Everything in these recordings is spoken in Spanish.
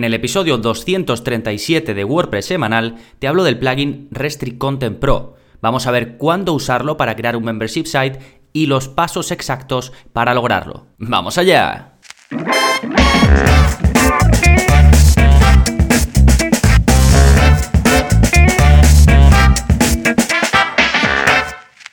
En el episodio 237 de WordPress semanal te hablo del plugin Restrict Content Pro. Vamos a ver cuándo usarlo para crear un membership site y los pasos exactos para lograrlo. ¡Vamos allá!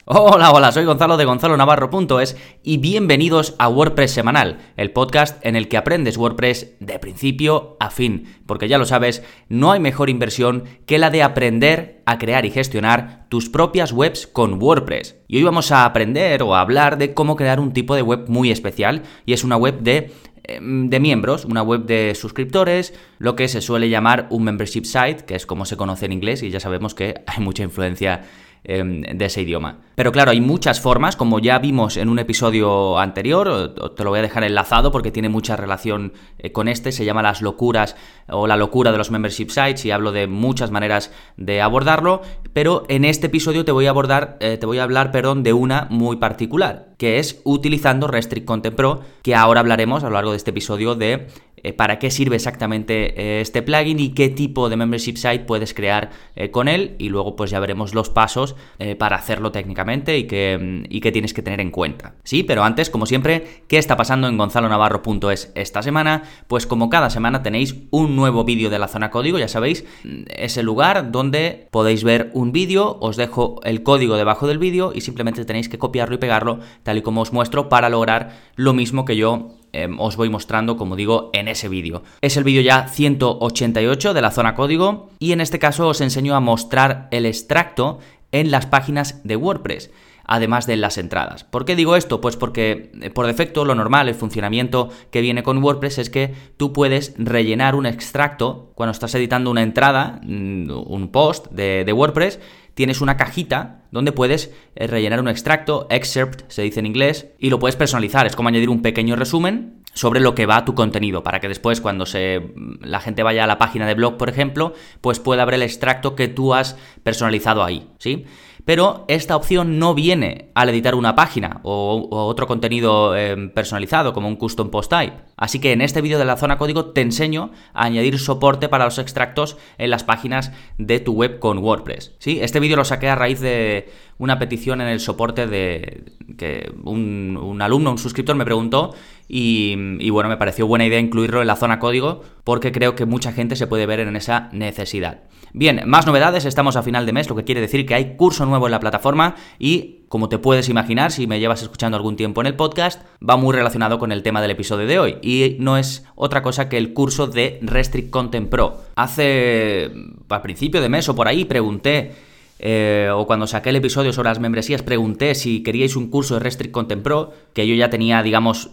Hola, hola, soy Gonzalo de Gonzalo Navarro.es y bienvenidos a WordPress Semanal, el podcast en el que aprendes WordPress de principio a fin, porque ya lo sabes, no hay mejor inversión que la de aprender a crear y gestionar tus propias webs con WordPress. Y hoy vamos a aprender o a hablar de cómo crear un tipo de web muy especial y es una web de em, de miembros, una web de suscriptores, lo que se suele llamar un membership site, que es como se conoce en inglés y ya sabemos que hay mucha influencia de ese idioma. Pero claro, hay muchas formas, como ya vimos en un episodio anterior, te lo voy a dejar enlazado porque tiene mucha relación eh, con este, se llama las locuras o la locura de los membership sites y hablo de muchas maneras de abordarlo, pero en este episodio te voy a abordar, eh, te voy a hablar, perdón, de una muy particular, que es utilizando Restrict Content Pro, que ahora hablaremos a lo largo de este episodio de eh, para qué sirve exactamente eh, este plugin y qué tipo de membership site puedes crear eh, con él y luego pues ya veremos los pasos para hacerlo técnicamente y qué, mm, y tienes que tener en cuenta. Sí, pero antes, como siempre, ¿qué está pasando en gonzalonavarro.es esta semana? Pues como cada semana tenéis un nuevo vídeo de la zona código, ya sabéis, mm, es el lugar donde podéis ver un vídeo, os dejo el código debajo del vídeo y simplemente tenéis que copiarlo y pegarlo tal y como os muestro para lograr lo mismo que yo Em, os voy mostrando, como digo, en ese vídeo. Es el vídeo ya 188 de la zona código y en este caso os enseño a mostrar el extracto en las páginas de WordPress además de las entradas. ¿Por qué digo esto? Pues porque eh, por defecto lo normal, el funcionamiento que viene con WordPress es que tú puedes rellenar un extracto cuando estás editando una entrada, mm, un post de, de WordPress, tienes una cajita donde puedes eh, rellenar un extracto, excerpt se dice en inglés, y lo puedes personalizar. Es como añadir un pequeño resumen sobre lo que va tu contenido, para que después cuando se, la gente vaya a la página de blog, por ejemplo, pues pueda ver el extracto que tú has personalizado ahí, ¿sí? Pero esta opción no viene al editar una página o, otro contenido em, personalizado como un custom post type. Así que en este vídeo de la zona código te enseño a añadir soporte para los extractos en las páginas de tu web con WordPress. ¿sí? Este vídeo lo saqué a raíz de una petición en el soporte de que un, alumno, un suscriptor me preguntó y, bueno, me pareció buena idea incluirlo en la zona código porque creo que mucha gente se puede ver en esa necesidad. Bien, más novedades, estamos a final de mes, lo que quiere decir que hay curso nuevo en la plataforma y como te puedes imaginar, si me llevas escuchando algún tiempo en el podcast, va muy relacionado con el tema del episodio de hoy. Y no es otra cosa que el curso de Restrict Content Pro. Hace, al principio de mes o por ahí, pregunté eh, o cuando saqué el episodio sobre las membresías, pregunté si queríais un curso de Restrict Content Pro, que yo ya tenía, digamos,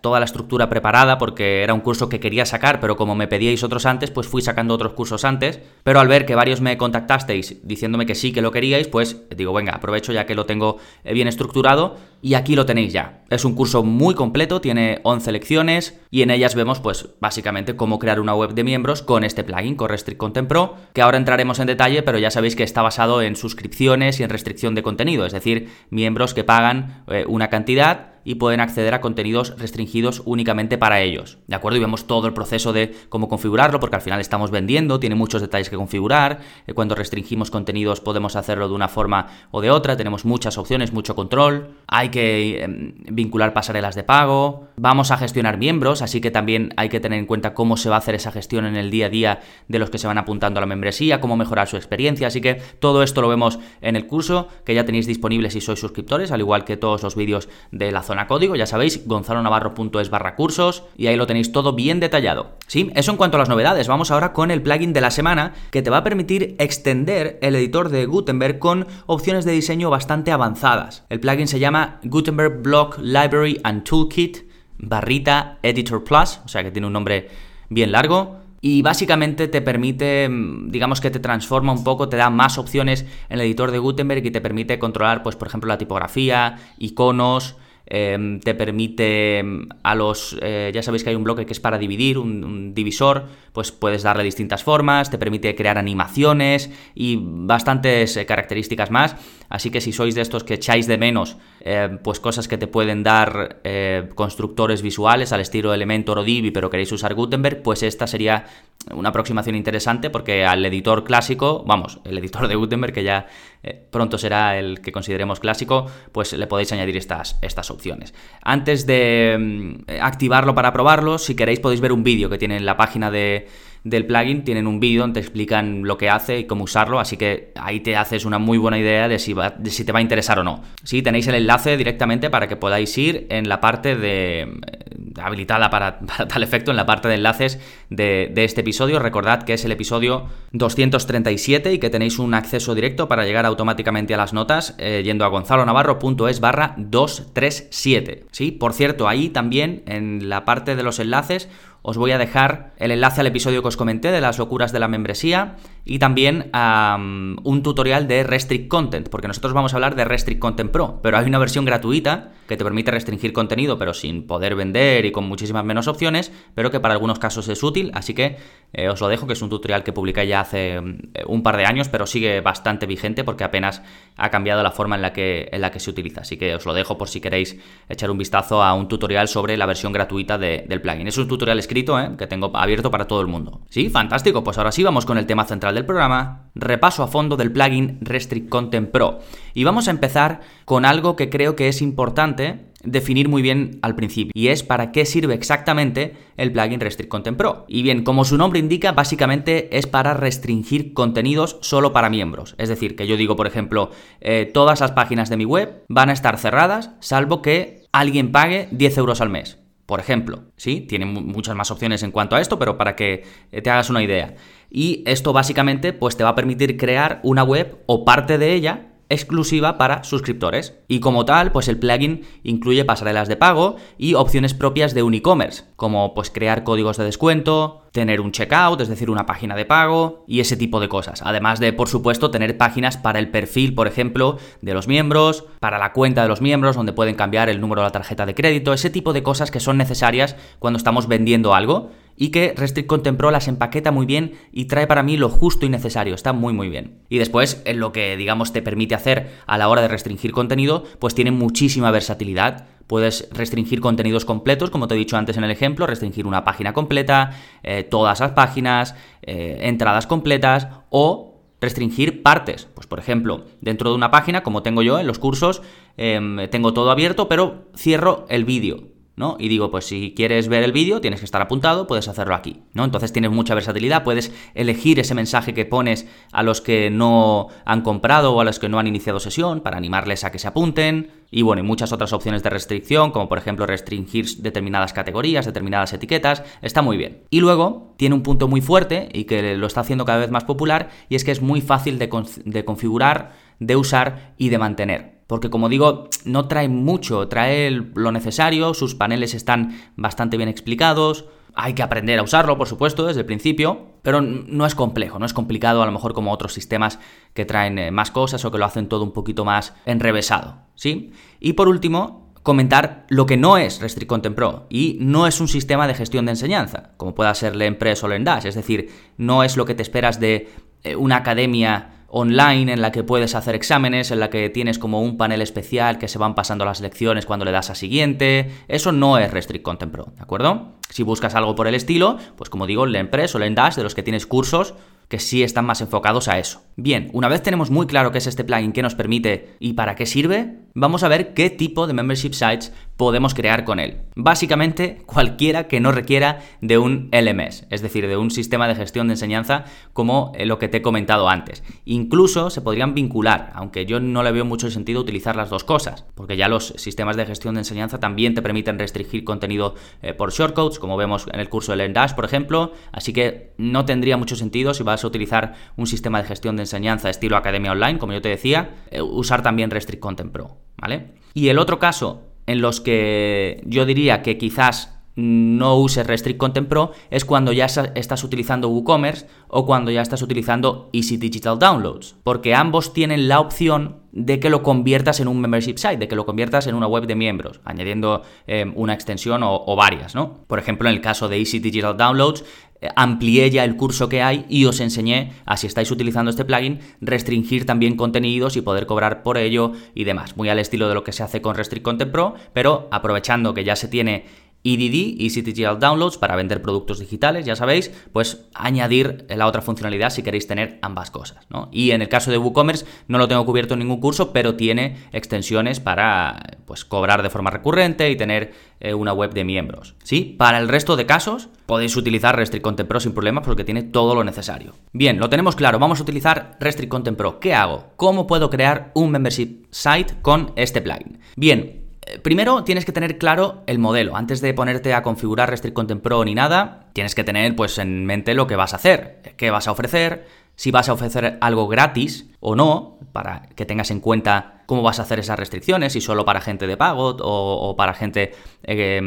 toda la estructura preparada porque era un curso que quería sacar, pero como me pedíais otros antes, pues fui sacando otros cursos antes. Pero al ver que varios me contactasteis diciéndome que sí, que lo queríais, pues digo, venga, aprovecho ya que lo tengo eh, bien estructurado y aquí lo tenéis ya. Es un curso muy completo, tiene 11 lecciones y en ellas vemos, pues, básicamente cómo crear una web de miembros con este plugin, con Restrict Content Pro, que ahora entraremos en detalle, pero ya sabéis que está basado en suscripciones y en restricción de contenido, es decir, miembros que pagan eh, una cantidad y pueden acceder a contenidos restringidos únicamente para ellos. ¿De acuerdo? Y vemos todo el proceso de cómo configurarlo, porque al final estamos vendiendo, tiene muchos detalles que configurar. Eh, cuando restringimos contenidos podemos hacerlo de una forma o de otra, tenemos muchas opciones, mucho control. Hay que em, vincular pasarelas de pago. Vamos a gestionar miembros, así que también hay que tener en cuenta cómo se va a hacer esa gestión en el día a día de los que se van apuntando a la membresía, cómo mejorar su experiencia. Así que todo esto lo vemos en el curso que ya tenéis disponible si sois suscriptores, al igual que todos los vídeos de la zona código, ya sabéis, gonzalonavarro.es barra cursos y ahí lo tenéis todo bien detallado. Sí, eso en cuanto a las novedades. Vamos ahora con el plugin de la semana que te va a permitir extender el editor de Gutenberg con opciones de diseño bastante avanzadas. El plugin se llama Gutenberg Block Library and Toolkit barrita Editor Plus, o sea que tiene un nombre bien largo y básicamente te permite, mm, digamos que te transforma un poco, te da más opciones en el editor de Gutenberg y te permite controlar, pues por ejemplo, la tipografía, iconos, em, te permite em, a los, eh, ya sabéis que hay un bloque que es para dividir, un, divisor, pues puedes darle distintas formas, te permite crear animaciones y bastantes eh, características más. Así que si sois de estos que echáis de menos, eh, pues cosas que te pueden dar constructores visuales al estilo Elementor o Divi, pero queréis usar Gutenberg, pues esta sería una aproximación interesante porque al editor clásico, vamos, el editor de Gutenberg, que ya eh, pronto será el que consideremos clásico, pues le podéis añadir estas, estas opciones. Antes de mm, activarlo para probarlo, si queréis podéis ver un vídeo que tiene en la página de del plugin tienen un vídeo donde te explican lo que hace y cómo usarlo, así que ahí te haces una muy buena idea de si, si te va a interesar o no. Sí, tenéis el enlace directamente para que podáis ir en la parte de eh, habilitada para, tal efecto en la parte de enlaces de, este episodio. Recordad que es el episodio 237 y que tenéis un acceso directo para llegar automáticamente a las notas eh, yendo a gonzalonavarro.es barra 237. Sí, por cierto, ahí también en la parte de los enlaces os voy a dejar el enlace al episodio que os comenté de las locuras de la membresía y también un tutorial de Restrict Content, porque nosotros vamos a hablar de Restrict Content Pro, pero hay una versión gratuita que te permite restringir contenido, pero sin poder vender y con muchísimas menos opciones, pero que para algunos casos es útil, así que eh, os lo dejo, que es un tutorial que publiqué ya hace eh, un par de años, pero sigue bastante vigente porque apenas ha cambiado la forma en la que, en la que se utiliza, así que os lo dejo por si queréis echar un vistazo a un tutorial sobre la versión gratuita del plugin. Es un tutorial escrito ¿eh? que tengo abierto para todo el mundo. Sí, fantástico, pues ahora sí vamos con el tema central del programa, repaso a fondo del plugin Restrict Content Pro. Y vamos a empezar con algo que creo que es importante definir muy bien al principio, y es para qué sirve exactamente el plugin Restrict Content Pro. Y bien, como su nombre indica, básicamente es para restringir contenidos solo para miembros. Es decir, que yo digo, por ejemplo, eh, todas las páginas de mi web van a estar cerradas, salvo que alguien pague 10 euros al mes por ejemplo, ¿sí? Tiene muchas más opciones en cuanto a esto, pero para que eh, te hagas una idea. Y esto básicamente pues te va a permitir crear una web o parte de ella exclusiva para suscriptores. Y como tal, pues el plugin incluye pasarelas de pago y opciones propias de un e-commerce, como pues crear códigos de descuento, tener un checkout, es decir, una página de pago y ese tipo de cosas. Además de, por supuesto, tener páginas para el perfil, por ejemplo, de los miembros, para la cuenta de los miembros, donde pueden cambiar el número de la tarjeta de crédito, ese tipo de cosas que son necesarias cuando estamos vendiendo algo y que Restrict Content Pro las empaqueta muy bien y trae para mí lo justo y necesario, está muy muy bien. Y después, en lo que digamos te permite hacer a la hora de restringir contenido, pues tiene muchísima versatilidad. Puedes restringir contenidos completos, como te he dicho antes en el ejemplo, restringir una página completa, eh, todas las páginas, eh, entradas completas o restringir partes. Pues por ejemplo, dentro de una página, como tengo yo en los cursos, em, tengo todo abierto, pero cierro el vídeo. Y digo, pues si quieres ver el vídeo, tienes que estar apuntado, puedes hacerlo aquí, ¿no? Entonces tienes mucha versatilidad, puedes elegir ese mensaje que pones a los que no han comprado o a los que no han iniciado sesión para animarles a que se apunten. Y bueno, y muchas otras opciones de restricción, como por ejemplo restringir determinadas categorías, determinadas etiquetas, está muy bien. Y luego tiene un punto muy fuerte y que lo está haciendo cada vez más popular, y es que es muy fácil de configurar, de usar y de mantener porque como digo, no trae mucho, trae lo necesario, sus paneles están bastante bien explicados, hay que aprender a usarlo, por supuesto, desde el principio, pero no es complejo, no es complicado a lo mejor como otros sistemas que traen eh, más cosas o que lo hacen todo un poquito más enrevesado, ¿sí? Y por último, comentar lo que no es Restrict Content Pro y no es un sistema de gestión de enseñanza, como pueda ser Lempress o Lendash, es decir, no es lo que te esperas de eh, una academia online en la que puedes hacer exámenes, en la que tienes como un panel especial que se van pasando las lecciones cuando le das a siguiente. Eso no es Restrict Content Pro, ¿de acuerdo? Si buscas algo por el estilo, pues como digo, Lempress o Lendash, de los que tienes cursos, que sí están más enfocados a eso. Bien, una vez tenemos muy claro qué es este plugin, qué nos permite y para qué sirve, vamos a ver qué tipo de membership sites podemos crear con él. Básicamente, cualquiera que no requiera de un LMS, es decir, de un sistema de gestión de enseñanza como eh, lo que te he comentado antes. Incluso se podrían vincular, aunque yo no le veo mucho sentido utilizar las dos cosas, porque ya los sistemas de gestión de enseñanza también te permiten restringir contenido eh, por shortcodes, como vemos en el curso de Lendash, por ejemplo, así que no tendría mucho sentido si vas a utilizar un sistema de gestión de enseñanza estilo Academia Online, como yo te decía, eh, usar también Restrict Content Pro. ¿vale? Y el otro caso en los que yo diría que quizás no uses Restrict Content Pro es cuando ya estás utilizando WooCommerce o cuando ya estás utilizando Easy Digital Downloads, porque ambos tienen la opción de que lo conviertas en un membership site, de que lo conviertas en una web de miembros, añadiendo eh, una extensión o, o, varias, ¿no? Por ejemplo, en el caso de Easy Digital Downloads, amplié ya el curso que hay y os enseñé a si estáis utilizando este plugin restringir también contenidos y poder cobrar por ello y demás, muy al estilo de lo que se hace con Restrict Content Pro, pero aprovechando que ya se tiene EDD, Easy Digital Downloads, para vender productos digitales, ya sabéis, pues añadir la otra funcionalidad si queréis tener ambas cosas. ¿no? Y en el caso de WooCommerce no lo tengo cubierto en ningún curso, pero tiene extensiones para pues, cobrar de forma recurrente y tener eh, una web de miembros. ¿sí? Para el resto de casos podéis utilizar Restrict Content Pro sin problemas porque tiene todo lo necesario. Bien, lo tenemos claro, vamos a utilizar Restrict Content Pro. ¿Qué hago? ¿Cómo puedo crear un membership site con este plugin? Bien, primero tienes que tener claro el modelo. Antes de ponerte a configurar Restrict Content Pro ni nada, tienes que tener pues en mente lo que vas a hacer, qué vas a ofrecer, si vas a ofrecer algo gratis o no, para que tengas en cuenta cómo vas a hacer esas restricciones, si solo para gente de pago o, para gente eh,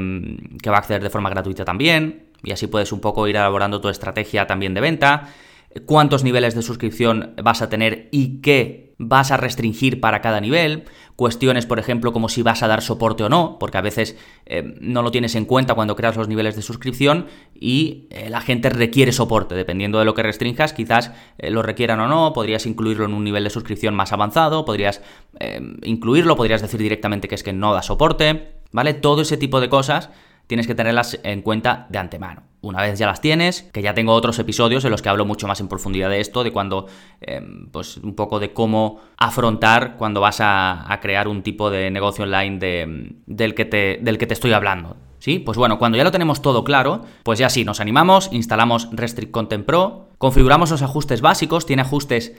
que va a acceder de forma gratuita también, y así puedes un poco ir elaborando tu estrategia también de venta, cuántos niveles de suscripción vas a tener y qué vas a restringir para cada nivel, cuestiones, por ejemplo, como si vas a dar soporte o no, porque a veces eh, no lo tienes en cuenta cuando creas los niveles de suscripción y eh, la gente requiere soporte, dependiendo de lo que restringas, quizás eh, lo requieran o no, podrías incluirlo en un nivel de suscripción más avanzado, podrías incluirlo, podrías decir directamente que es que no da soporte, ¿vale? Todo ese tipo de cosas tienes que tenerlas en cuenta de antemano. Una vez ya las tienes, que ya tengo otros episodios en los que hablo mucho más en profundidad de esto, de cuando, em, pues un poco de cómo afrontar cuando vas a, crear un tipo de negocio online del, que te, del que te estoy hablando. ¿Sí? Pues bueno, cuando ya lo tenemos todo claro, pues ya sí, nos animamos, instalamos Restrict Content Pro, configuramos los ajustes básicos, tiene ajustes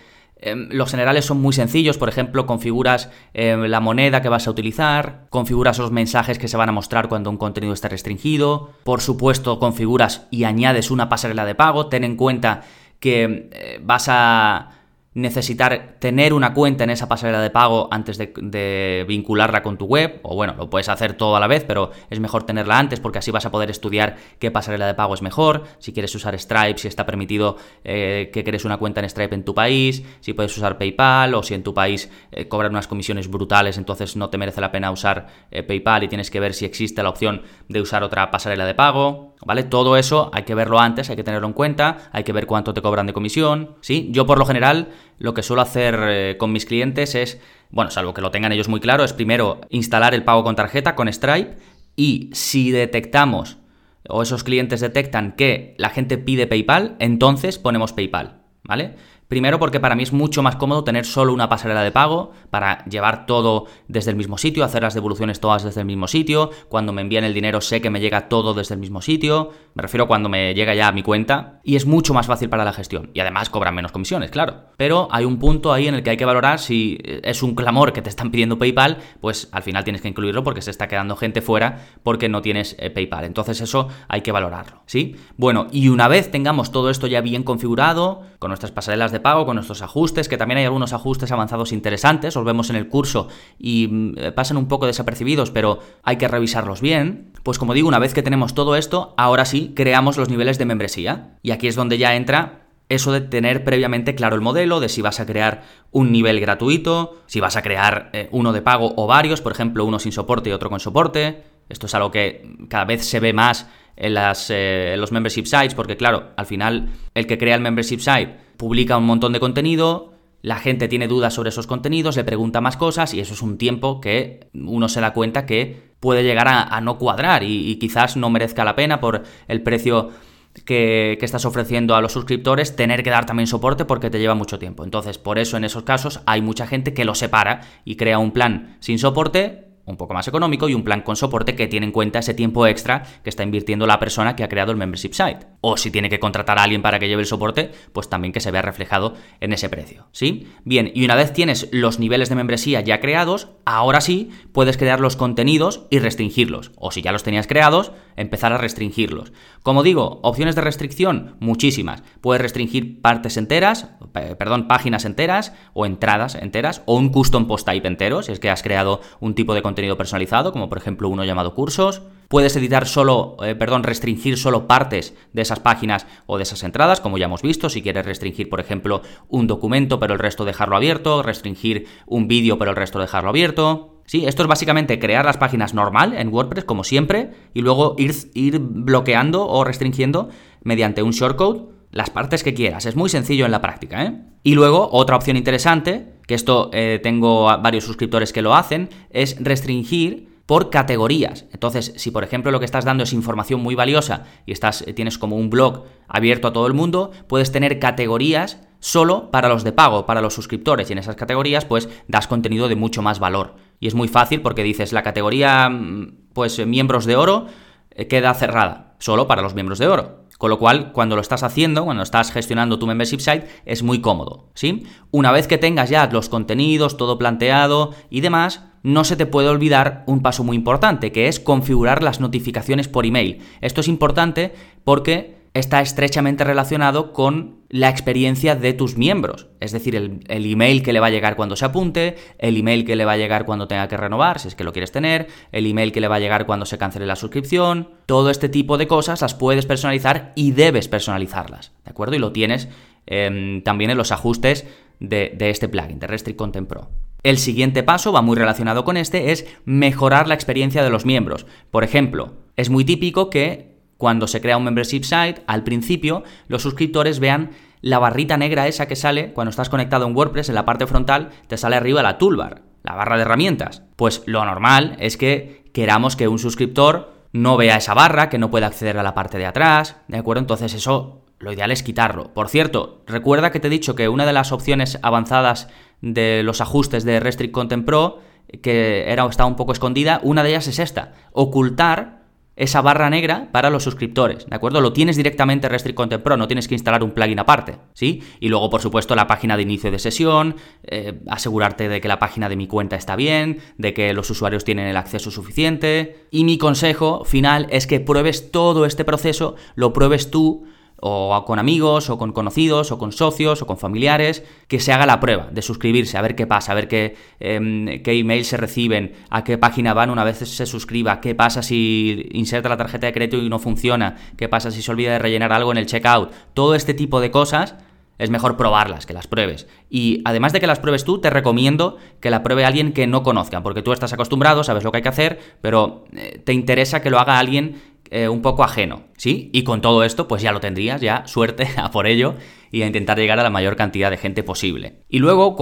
Em, los generales son muy sencillos, por ejemplo, configuras em, la moneda que vas a utilizar, configuras los mensajes que se van a mostrar cuando un contenido está restringido, por supuesto configuras y añades una pasarela de pago, ten en cuenta que eh, vas a necesitar tener una cuenta en esa pasarela de pago antes de, vincularla con tu web, o bueno, lo puedes hacer todo a la vez, pero es mejor tenerla antes porque así vas a poder estudiar qué pasarela de pago es mejor, si quieres usar Stripe, si está permitido eh, que crees una cuenta en Stripe en tu país, si puedes usar PayPal o si en tu país eh, cobran unas comisiones brutales, entonces no te merece la pena usar eh, PayPal y tienes que ver si existe la opción de usar otra pasarela de pago. ¿Vale? Todo eso hay que verlo antes, hay que tenerlo en cuenta, hay que ver cuánto te cobran de comisión, ¿sí? Yo por lo general lo que suelo hacer eh, con mis clientes es, bueno, salvo que lo tengan ellos muy claro, es primero instalar el pago con tarjeta con Stripe y si detectamos o esos clientes detectan que la gente pide PayPal, entonces ponemos PayPal, ¿vale? Primero porque para mí es mucho más cómodo tener solo una pasarela de pago para llevar todo desde el mismo sitio, hacer las devoluciones todas desde el mismo sitio. Cuando me envían el dinero sé que me llega todo desde el mismo sitio. Me refiero cuando me llega ya a mi cuenta. Y es mucho más fácil para la gestión. Y además cobran menos comisiones, claro. Pero hay un punto ahí en el que hay que valorar si es un clamor que te están pidiendo PayPal, pues al final tienes que incluirlo porque se está quedando gente fuera porque no tienes eh, PayPal. Entonces eso hay que valorarlo, ¿sí? Bueno, y una vez tengamos todo esto ya bien configurado, con nuestras pasarelas de pago, con nuestros ajustes, que también hay algunos ajustes avanzados interesantes, los vemos en el curso y mm, eh, pasan un poco desapercibidos, pero hay que revisarlos bien. Pues como digo, una vez que tenemos todo esto, ahora sí creamos los niveles de membresía. Y aquí es donde ya entra eso de tener previamente claro el modelo, de si vas a crear un nivel gratuito, si vas a crear eh, uno de pago o varios, por ejemplo, uno sin soporte y otro con soporte. Esto es algo que cada vez se ve más en, las, eh, los membership sites, porque claro, al final el que crea el membership site publica un montón de contenido, la gente tiene dudas sobre esos contenidos, le pregunta más cosas y eso es un tiempo que uno se da cuenta que puede llegar a, no cuadrar y, quizás no merezca la pena por el precio que, estás ofreciendo a los suscriptores tener que dar también soporte porque te lleva mucho tiempo. Entonces, por eso en esos casos hay mucha gente que lo separa y crea un plan sin soporte un poco más económico y un plan con soporte que tiene en cuenta ese tiempo extra que está invirtiendo la persona que ha creado el membership site. O si tiene que contratar a alguien para que lleve el soporte, pues también que se vea reflejado en ese precio. ¿Sí? Bien, y una vez tienes los niveles de membresía ya creados, ahora sí puedes crear los contenidos y restringirlos. O si ya los tenías creados, empezar a restringirlos. Como digo, opciones de restricción, muchísimas. Puedes restringir partes enteras, perdón, páginas enteras o entradas enteras o un custom post type entero, si es que has creado un tipo de contenido personalizado, como por ejemplo uno llamado cursos. Puedes editar solo, eh, perdón, restringir solo partes de esas páginas o de esas entradas, como ya hemos visto, si quieres restringir, por ejemplo, un documento pero el resto dejarlo abierto, restringir un vídeo pero el resto dejarlo abierto. Sí, esto es básicamente crear las páginas normal en WordPress, como siempre, y luego ir, ir bloqueando o restringiendo mediante un shortcode las partes que quieras. Es muy sencillo en la práctica, ¿eh? Y luego, otra opción interesante, que esto eh, tengo varios suscriptores que lo hacen, es restringir por categorías. Entonces, si por ejemplo lo que estás dando es información muy valiosa y estás, eh, tienes como un blog abierto a todo el mundo, puedes tener categorías solo para los de pago, para los suscriptores, y en esas categorías pues das contenido de mucho más valor. Y es muy fácil porque dices la categoría mm, pues miembros de oro eh, queda cerrada, solo para los miembros de oro. Con lo cual, cuando lo estás haciendo, cuando estás gestionando tu membership site, es muy cómodo, ¿sí? Una vez que tengas ya los contenidos, todo planteado y demás, no se te puede olvidar un paso muy importante, que es configurar las notificaciones por email. Esto es importante porque está estrechamente relacionado con la experiencia de tus miembros. Es decir, el, email que le va a llegar cuando se apunte, el email que le va a llegar cuando tenga que renovar, si es que lo quieres tener, el email que le va a llegar cuando se cancele la suscripción. Todo este tipo de cosas las puedes personalizar y debes personalizarlas. ¿De acuerdo? Y lo tienes em, también en los ajustes de, de este plugin, de Restrict Content Pro. El siguiente paso va muy relacionado con este, es mejorar la experiencia de los miembros. Por ejemplo, es muy típico que cuando se crea un membership site, al principio los suscriptores vean la barrita negra esa que sale cuando estás conectado en WordPress, en la parte frontal te sale arriba la toolbar, la barra de herramientas. Pues lo normal es que queramos que un suscriptor no vea esa barra, que no pueda acceder a la parte de atrás, ¿de acuerdo? Entonces eso lo ideal es quitarlo. Por cierto, recuerda que te he dicho que una de las opciones avanzadas de los ajustes de Restrict Content Pro, que era, estaba un poco escondida, una de ellas es esta, ocultar esa barra negra para los suscriptores, ¿de acuerdo? Lo tienes directamente Restrict Content Pro, no tienes que instalar un plugin aparte, ¿sí? Y luego, por supuesto, la página de inicio de sesión, eh, asegurarte de que la página de mi cuenta está bien, de que los usuarios tienen el acceso suficiente. Y mi consejo final es que pruebes todo este proceso, lo pruebes tú o con amigos, o con conocidos, o con socios, o con familiares, que se haga la prueba de suscribirse, a ver qué pasa, a ver qué, eh, qué emails se reciben, a qué página van una vez se suscriba, qué pasa si inserta la tarjeta de crédito y no funciona, qué pasa si se olvida de rellenar algo en el checkout. Todo este tipo de cosas es mejor probarlas, que las pruebes. Y además de que las pruebes tú, te recomiendo que la pruebe alguien que no conozca, porque tú estás acostumbrado, sabes lo que hay que hacer, pero eh, te interesa que lo haga alguien eh, un poco ajeno, ¿sí? Y con todo esto, pues ya lo tendrías, ya suerte a por ello y a intentar llegar a la mayor cantidad de gente posible. Y luego,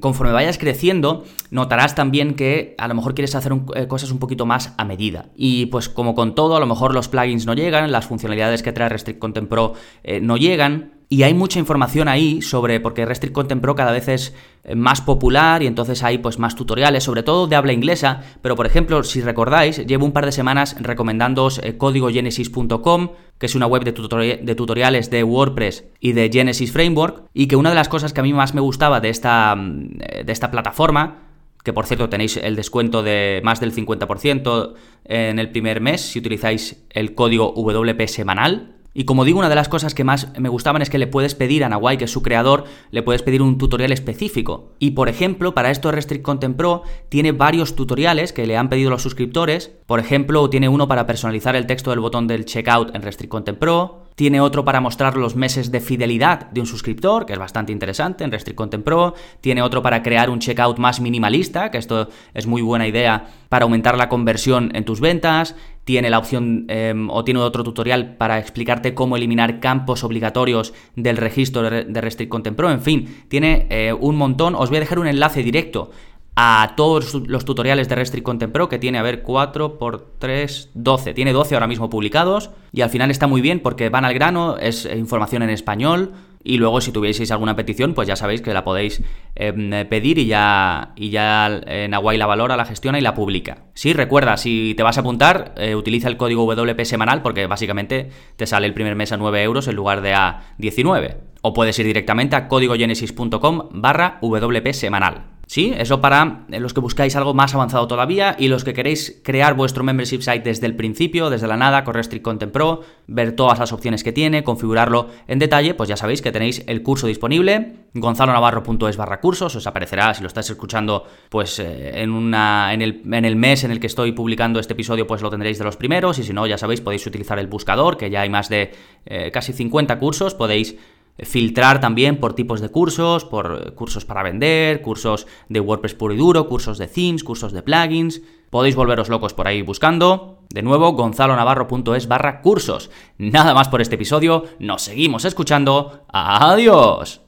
conforme vayas creciendo, notarás también que a lo mejor quieres hacer eh, cosas un poquito más a medida. Y pues como con todo, a lo mejor los plugins no llegan, las funcionalidades que trae Restrict Content Pro eh, no llegan, y hay mucha información ahí sobre, porque Restrict Content Pro cada vez es eh, más popular y entonces hay pues más tutoriales, sobre todo de habla inglesa, pero por ejemplo, si recordáis, llevo un par de semanas recomendándoos eh, códigogenesis.com, que es una web de, de, tutoriales de WordPress y de Genesis Framework, y que una de las cosas que a mí más me gustaba de esta, mm, de esta plataforma que por cierto tenéis el descuento de más del 50% en el primer mes si utilizáis el código WP semanal, y como digo, una de las cosas que más me gustaban es que le puedes pedir a Nawai, que es su creador, le puedes pedir un tutorial específico. Y por ejemplo, para esto Restrict Content Pro tiene varios tutoriales que le han pedido los suscriptores. Por ejemplo, tiene uno para personalizar el texto del botón del checkout en Restrict Content Pro, tiene otro para mostrar los meses de fidelidad de un suscriptor, que es bastante interesante en Restrict Content Pro. Tiene otro para crear un checkout más minimalista, que esto es muy buena idea para aumentar la conversión en tus ventas. Tiene la opción em, o tiene otro tutorial para explicarte cómo eliminar campos obligatorios del registro de Restrict Content Pro. En fin, tiene eh, un montón. Os voy a dejar un enlace directo a todos los tutoriales de Restrict Content Pro, que tiene, a ver, 4 por 3, 12. Tiene 12 ahora mismo publicados y al final está muy bien porque van al grano, es información en español y luego si tuvieseis alguna petición, pues ya sabéis que la podéis em, pedir y ya, y ya en Aguay la valora, la gestiona y la publica. Sí, recuerda, si te vas a apuntar, eh, utiliza el código WP semanal porque básicamente te sale el primer mes a 9 euros en lugar de a 19. O puedes ir directamente a códigogenesis.com barra WP semanal. Sí, eso para los que buscáis algo más avanzado todavía y los que queréis crear vuestro membership site desde el principio, desde la nada, con Restrict Content Pro, ver todas las opciones que tiene, configurarlo en detalle, pues ya sabéis que tenéis el curso disponible, gonzalonavarro.es barra cursos, os aparecerá si lo estáis escuchando pues eh, en, una, en, el, en el mes en el que estoy publicando este episodio pues lo tendréis de los primeros y si no ya sabéis podéis utilizar el buscador que ya hay más de eh, casi 50 cursos, podéis filtrar también por tipos de cursos, por cursos para vender, cursos de WordPress puro y duro, cursos de themes, cursos de plugins. Podéis volveros locos por ahí buscando. De nuevo, gonzalonavarro.es barra cursos. Nada más por este episodio, nos seguimos escuchando. ¡Adiós!